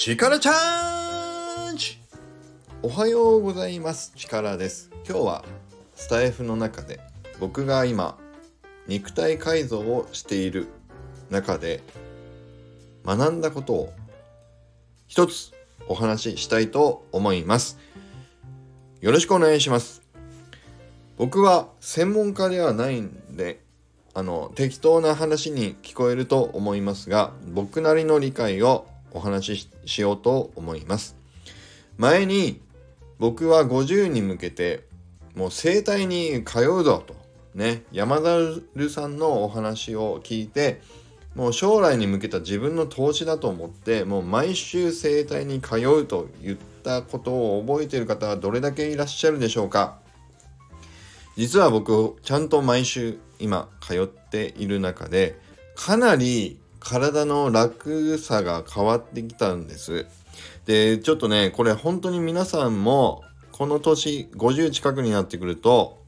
力チャージ。おはようございます。力です。今日はスタイフの中で僕が今肉体改造をしている中で学んだことを一つお話ししたいと思います。よろしくお願いします。僕は専門家ではないんであの適当な話に聞こえると思いますが僕なりの理解をお話ししようと思います。前に僕は50に向けてもう整体に通うぞと。ね山田さんのお話を聞いてもう将来に向けた自分の投資だと思ってもう毎週整体に通うと言ったことを覚えている方はどれだけいらっしゃるでしょうか。実は僕ちゃんと毎週今通っている中でかなり体の楽さが変わってきたんです。で、ちょっとね、これ本当に皆さんもこの年50近くになってくると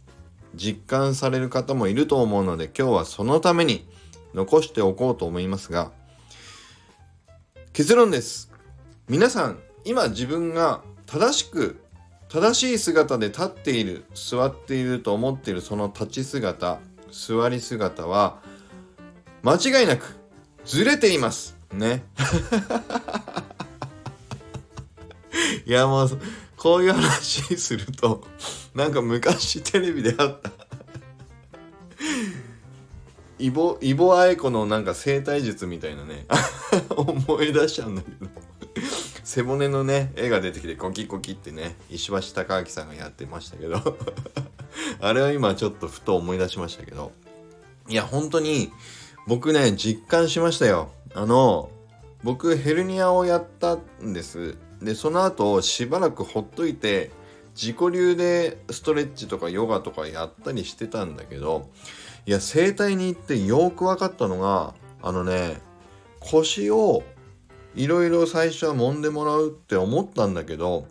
実感される方もいると思うので今日はそのために残しておこうと思いますが結論です。皆さん今自分が正しく正しい姿で立っている座っていると思っているその立ち姿座り姿は間違いなくずれています。ね。いやもうこういう話するとなんか昔テレビであった。イボイボアエコのなんか生態術みたいなね。思い出しちゃうんだけど。背骨のね絵が出てきてコキコキってね石橋貴明さんがやってましたけど。あれは今ちょっとふと思い出しましたけど。いや本当に僕ね実感しましたよ。あの僕ヘルニアをやったんです。でその後しばらくほっといて自己流でストレッチとかヨガとかやったりしてたんだけどいや整体に行ってよく分かったのがあのね腰をいろいろ最初は揉んでもらうって思ったんだけど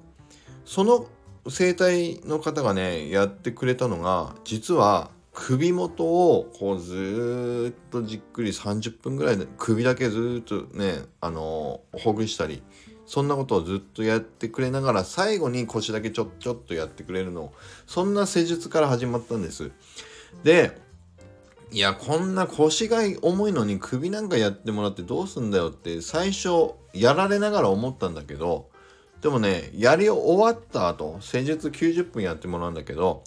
その整体の方がねやってくれたのが実は首元をこうずーっとじっくり30分ぐらいで首だけずっとねあのほぐしたりそんなことをずっとやってくれながら最後に腰だけちょっちょっとやってくれるのそんな施術から始まったんです。でいやこんな腰が重いのに首なんかやってもらってどうすんだよって最初やられながら思ったんだけどでもねやり終わった後施術90分やってもらうんだけど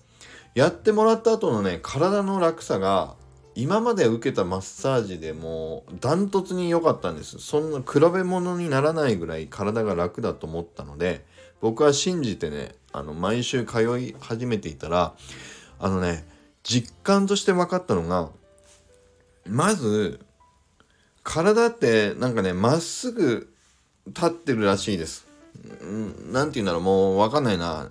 やってもらった後のね体の楽さが今まで受けたマッサージでもダントツに良かったんですそんな比べ物にならないぐらい体が楽だと思ったので僕は信じてねあの毎週通い始めていたらあのね実感として分かったのがまず体ってなんかねまっすぐ立ってるらしいです。何て言うんだろうもう分かんないな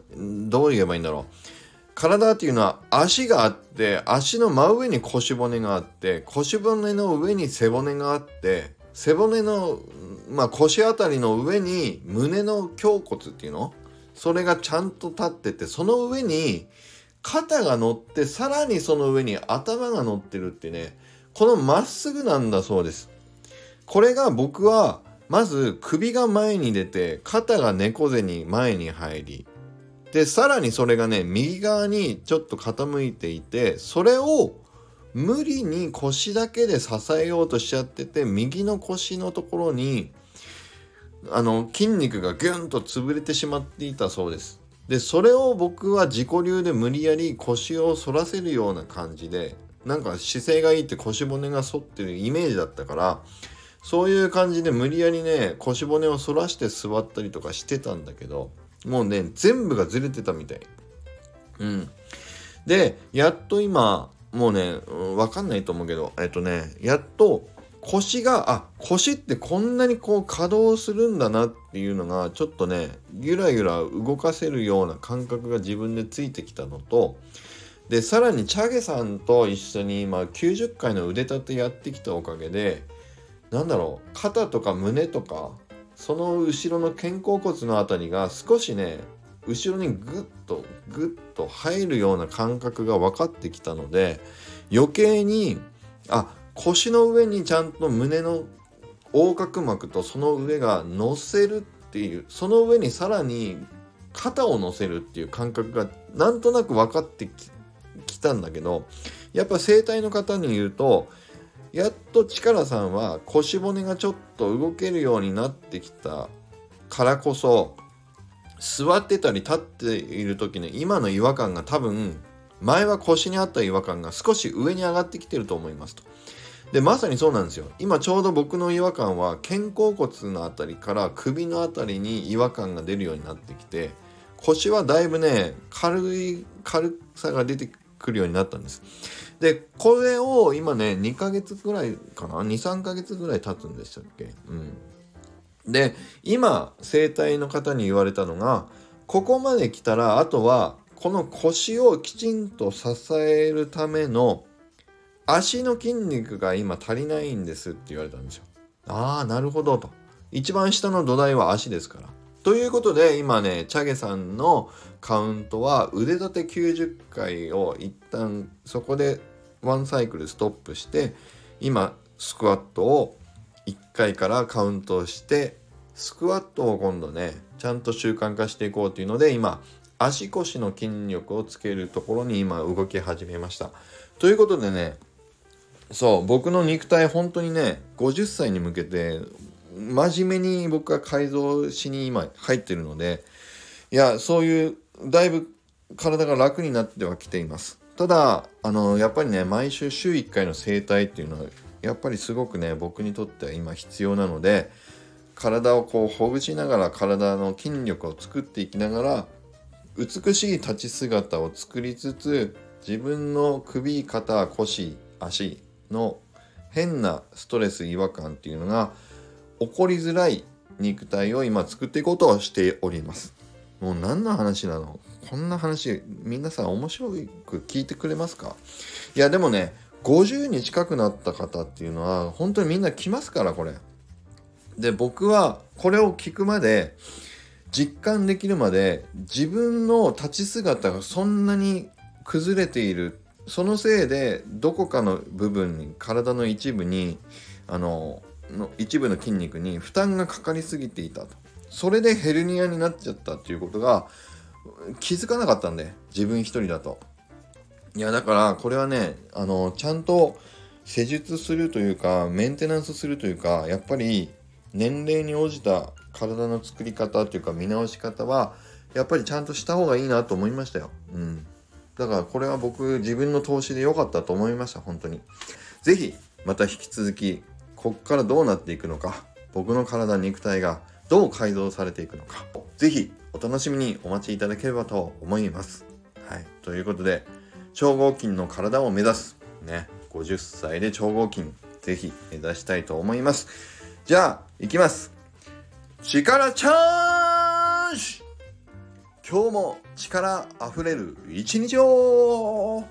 どう言えばいいんだろう。体っていうのは足があって足の真上に腰骨があって腰骨の上に背骨があって背骨の、まあ、腰あたりの上に胸の胸骨っていうの？それがちゃんと立っててその上に肩が乗ってさらにその上に頭が乗ってるってねこのまっすぐなんだそうです。これが僕はまず首が前に出て肩が猫背に前に入りでさらにそれがね右側にちょっと傾いていてそれを無理に腰だけで支えようとしちゃってて右の腰のところにあの筋肉がギュンと潰れてしまっていたそうです。でそれを僕は自己流で無理やり腰を反らせるような感じでなんか姿勢がいいって腰骨が反ってるイメージだったからそういう感じで無理やりね腰骨を反らして座ったりとかしてたんだけどもうね全部がずれてたみたい。うん。でやっと今もうね分かんないと思うけどえっとねやっと腰があ腰ってこんなにこう稼働するんだなっていうのがちょっとねゆらゆら動かせるような感覚が自分でついてきたのとでさらにチャゲさんと一緒に今90回の腕立てやってきたおかげでなんだろう肩とか胸とかその後ろの肩甲骨の辺りが少しね後ろにグッとグッと入るような感覚が分かってきたので余計にあ腰の上にちゃんと胸の横隔膜とその上が乗せるっていうその上にさらに肩を乗せるっていう感覚がなんとなく分かってきたんだけどやっぱ整体の方に言うとやっと力さんは腰骨がちょっと動けるようになってきたからこそ座ってたり立っている時の今の違和感が多分前は腰にあった違和感が少し上に上がってきてると思いますと。でまさにそうなんですよ今ちょうど僕の違和感は肩甲骨の辺りから首の辺りに違和感が出るようになってきて腰はだいぶね軽い軽さが出てくるようになったんですでこれを今ね2ヶ月ぐらいかな？23ヶ月ぐらい経つんでしたっけ？うんで今整体の方に言われたのがここまで来たらあとはこの腰をきちんと支えるための足の筋肉が今足りないんですって言われたんですよ。ああなるほどと。一番下の土台は足ですから。ということで今ねチャゲさんのカウントは腕立て90回を一旦そこでワンサイクルストップして今スクワットを1回からカウントしてスクワットを今度ねちゃんと習慣化していこうというので今足腰の筋力をつけるところに今動き始めました。ということでねそう僕の肉体本当にね50歳に向けて真面目に僕は改造しに今入ってるのでいやそういうだいぶ体が楽になってはきています。ただあのやっぱりね毎週週1回の整体っていうのはやっぱりすごくね僕にとっては今必要なので体をこうほぐしながら体の筋力を作っていきながら美しい立ち姿を作りつつ自分の首肩腰足の変なストレス違和感っていうのが起こりづらい肉体を今作っていこうとしております。もう何の話なの？こんな話皆さん面白く聞いてくれますか？いやでもね50に近くなった方っていうのは本当にみんな来ますからこれ。で僕はこれを聞くまで実感できるまで自分の立ち姿がそんなに崩れているそのせいでどこかの部分に体の一部にあのの一部の筋肉に負担がかかりすぎていたとそれでヘルニアになっちゃったっていうことが気づかなかったんで自分一人だといやだからこれはねあのちゃんと施術するというかメンテナンスするというかやっぱり年齢に応じた体の作り方というか見直し方はやっぱりちゃんとした方がいいなと思いましたよ。うん。だからこれは僕自分の投資で良かったと思いました本当に是非また引き続きこっからどうなっていくのか僕の体肉体がどう改造されていくのか是非お楽しみにお待ちいただければと思います。はい。ということで超合金の体を目指す。ね。50歳で超合金是非目指したいと思います。じゃあいきます。力チャージ！今日も力あふれる一日を